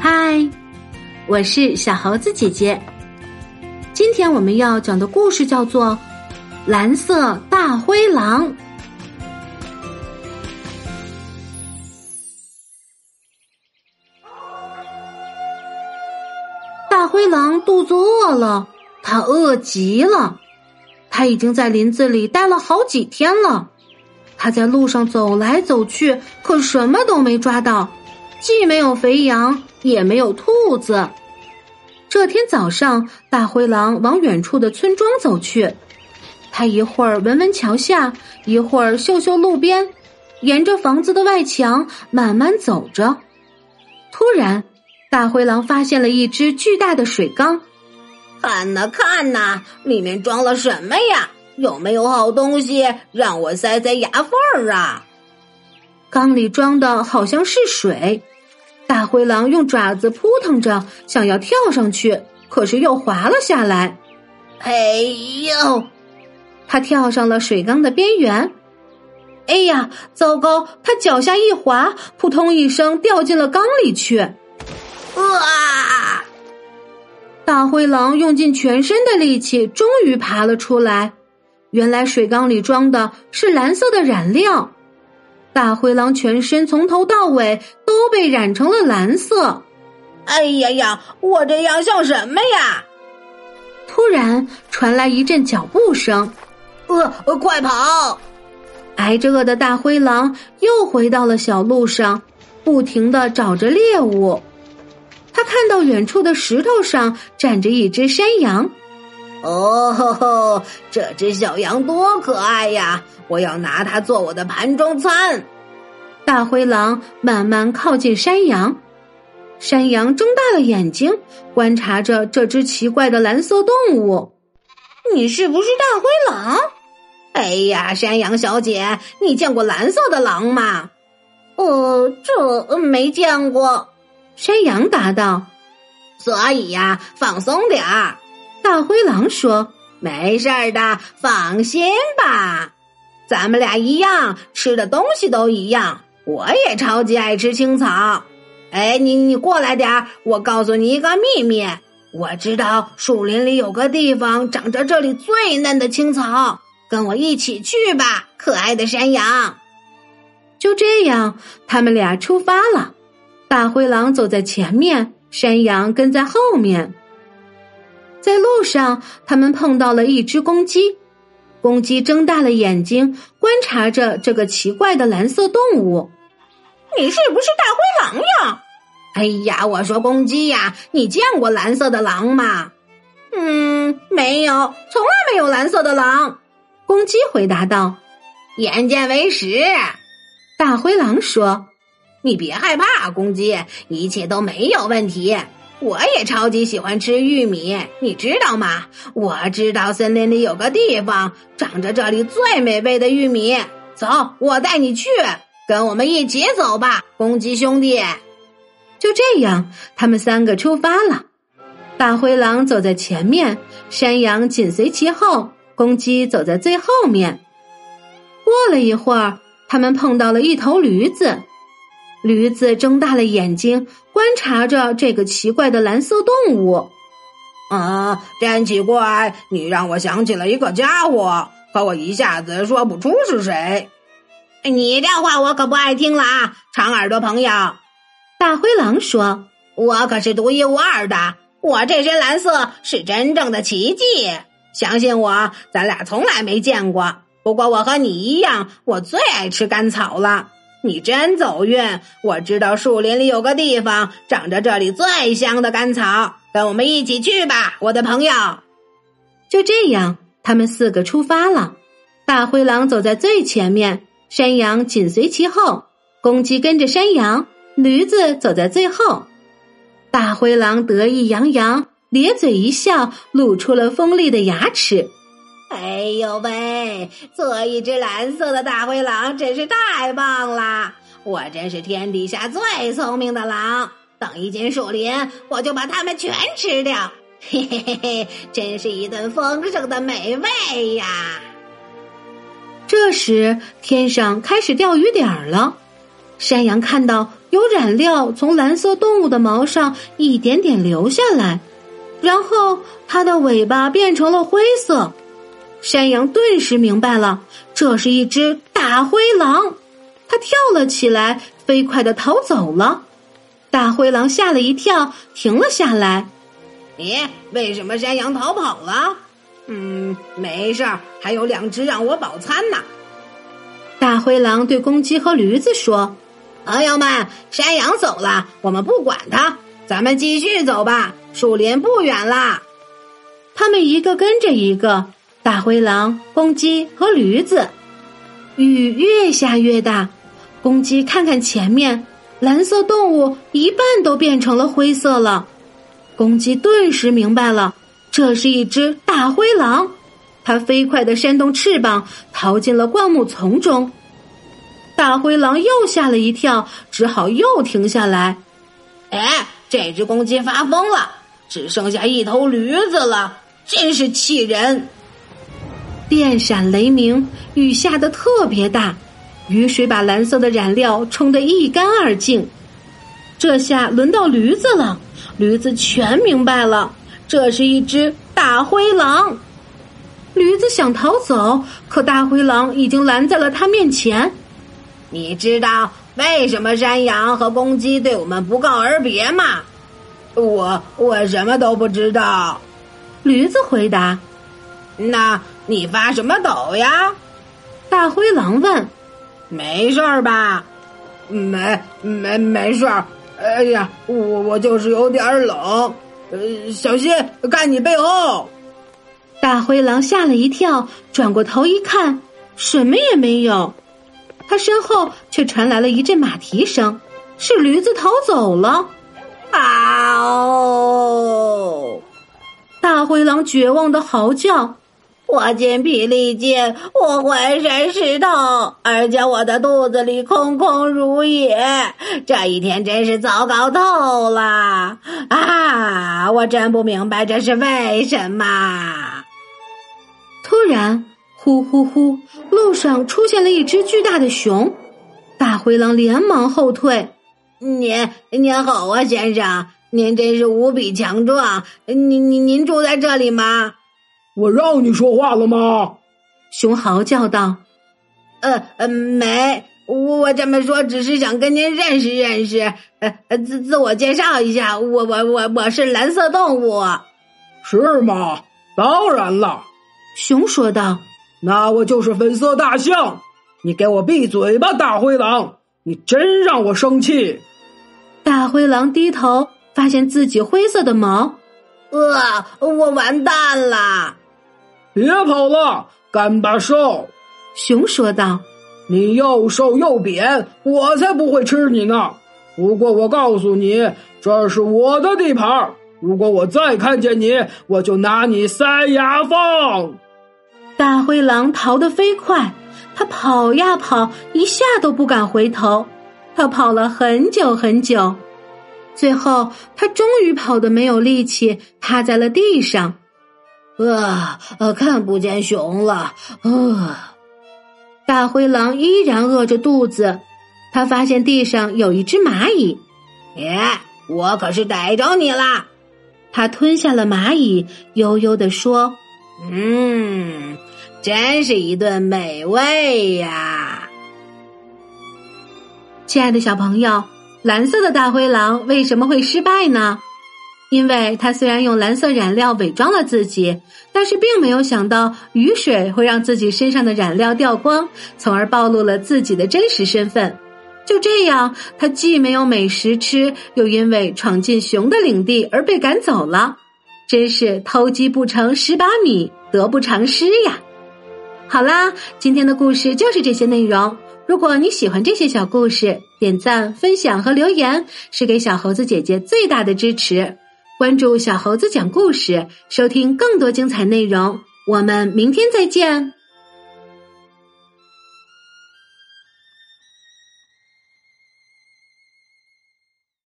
嗨，我是小猴子姐姐。今天我们要讲的故事叫做《蓝色大灰狼》。大灰狼肚子饿了，它饿极了。它已经在林子里待了好几天了。他在路上走来走去，可什么都没抓到，既没有肥羊，也没有兔子。这天早上，大灰狼往远处的村庄走去。他一会儿闻闻桥下，一会儿嗅嗅路边，沿着房子的外墙慢慢走着。突然，大灰狼发现了一只巨大的水缸。看呐看呐，里面装了什么呀？有没有好东西让我塞塞牙缝儿啊？缸里装的好像是水。大灰狼用爪子扑腾着，想要跳上去，可是又滑了下来。哎呦！他跳上了水缸的边缘。哎呀，糟糕！他脚下一滑，扑通一声掉进了缸里去。哇！大灰狼用尽全身的力气，终于爬了出来。原来水缸里装的是蓝色的染料。大灰狼全身从头到尾都被染成了蓝色。哎呀呀，我这样像什么呀？突然传来一阵脚步声，呃，快跑！挨着饿的大灰狼又回到了小路上，不停的找着猎物。他看到远处的石头上站着一只山羊。哦吼吼！这只小羊多可爱呀！我要拿它做我的盘中餐。大灰狼慢慢靠近山羊，山羊睁大了眼睛，观察着这只奇怪的蓝色动物。你是不是大灰狼？哎呀，山羊小姐，你见过蓝色的狼吗？呃，这没见过。山羊答道：“所以呀，放松点儿。”大灰狼说：“没事儿的，放心吧。咱们俩一样，吃的东西都一样。我也超级爱吃青草。哎，你你过来点儿，我告诉你一个秘密。我知道树林里有个地方长着这里最嫩的青草，跟我一起去吧，可爱的山羊。”就这样，他们俩出发了。大灰狼走在前面，山羊跟在后面。在路上，他们碰到了一只公鸡。公鸡睁大了眼睛，观察着这个奇怪的蓝色动物。你是不是大灰狼呀？哎呀，我说公鸡呀，你见过蓝色的狼吗？嗯，没有，从来没有蓝色的狼。公鸡回答道：“眼见为实。”大灰狼说：“你别害怕，公鸡，一切都没有问题。”我也超级喜欢吃玉米，你知道吗？我知道森林里有个地方长着这里最美味的玉米。走，我带你去，跟我们一起走吧，公鸡兄弟。就这样，他们三个出发了。大灰狼走在前面，山羊紧随其后，公鸡走在最后面。过了一会儿，他们碰到了一头驴子。驴子睁大了眼睛，观察着这个奇怪的蓝色动物。啊，真奇怪！你让我想起了一个家伙，可我一下子说不出是谁。你这话我可不爱听了啊，长耳朵朋友。大灰狼说：“我可是独一无二的，我这身蓝色是真正的奇迹。相信我，咱俩从来没见过。不过我和你一样，我最爱吃干草了。”你真走运！我知道树林里有个地方长着这里最香的干草，跟我们一起去吧，我的朋友。就这样，他们四个出发了。大灰狼走在最前面，山羊紧随其后，公鸡跟着山羊，驴子走在最后。大灰狼得意洋洋，咧嘴一笑，露出了锋利的牙齿。哎呦喂！做一只蓝色的大灰狼真是太棒了！我真是天底下最聪明的狼。等一进树林，我就把它们全吃掉。嘿嘿嘿嘿，真是一顿丰盛的美味呀！这时，天上开始掉雨点儿了。山羊看到有染料从蓝色动物的毛上一点点流下来，然后它的尾巴变成了灰色。山羊顿时明白了，这是一只大灰狼。它跳了起来，飞快的逃走了。大灰狼吓了一跳，停了下来。咦，为什么山羊逃跑了？嗯，没事儿，还有两只让我饱餐呢。大灰狼对公鸡和驴子说。朋友们，山羊走了，我们不管它，咱们继续走吧。树林不远啦。他们一个跟着一个，大灰狼、公鸡和驴子。雨越下越大，公鸡看看前面，蓝色动物一半都变成了灰色了。公鸡顿时明白了，这是一只大灰狼。它飞快的扇动翅膀，逃进了灌木丛中。大灰狼又吓了一跳，只好又停下来。哎，这只公鸡发疯了，只剩下一头驴子了，真是气人！电闪雷鸣，雨下得特别大，雨水把蓝色的染料冲得一干二净。这下轮到驴子了，驴子全明白了，这是一只大灰狼。驴子想逃走，可大灰狼已经拦在了他面前。你知道为什么山羊和公鸡对我们不告而别吗？我我什么都不知道。驴子回答：“那你发什么抖呀？”大灰狼问：“没事儿吧？”“没没没事儿。”“哎呀，我我就是有点冷。”“呃，小心，看你背后。”大灰狼吓了一跳，转过头一看，什么也没有。他身后却传来了一阵马蹄声，是驴子逃走了。啊哦！大灰狼绝望的嚎叫：“我筋疲力尽，我浑身湿透，而且我的肚子里空空如也。这一天真是糟糕透了！啊，我真不明白这是为什么。”突然。呼呼呼！路上出现了一只巨大的熊，大灰狼连忙后退。您您好啊，先生，您真是无比强壮。您您您住在这里吗？我让你说话了吗？熊嚎叫道。呃呃，没，我我这么说只是想跟您认识认识，呃自自我介绍一下，我我我我是蓝色动物。是吗？当然了，熊说道。那我就是粉色大象，你给我闭嘴吧，大灰狼！你真让我生气。大灰狼低头，发现自己灰色的毛，呃，我完蛋了！别跑了，干巴兽！熊说道：“你又瘦又扁，我才不会吃你呢。不过我告诉你，这是我的地盘，如果我再看见你，我就拿你塞牙缝。”大灰狼逃得飞快，他跑呀跑，一下都不敢回头。他跑了很久很久，最后他终于跑得没有力气，趴在了地上。啊，看不见熊了。啊，大灰狼依然饿着肚子。他发现地上有一只蚂蚁。耶，我可是逮着你啦！他吞下了蚂蚁，悠悠地说：“嗯。”真是一顿美味呀！亲爱的小朋友，蓝色的大灰狼为什么会失败呢？因为他虽然用蓝色染料伪装了自己，但是并没有想到雨水会让自己身上的染料掉光，从而暴露了自己的真实身份。就这样，他既没有美食吃，又因为闯进熊的领地而被赶走了。真是偷鸡不成蚀把米，得不偿失呀！好啦，今天的故事就是这些内容。如果你喜欢这些小故事，点赞、分享和留言是给小猴子姐姐最大的支持。关注小猴子讲故事，收听更多精彩内容。我们明天再见。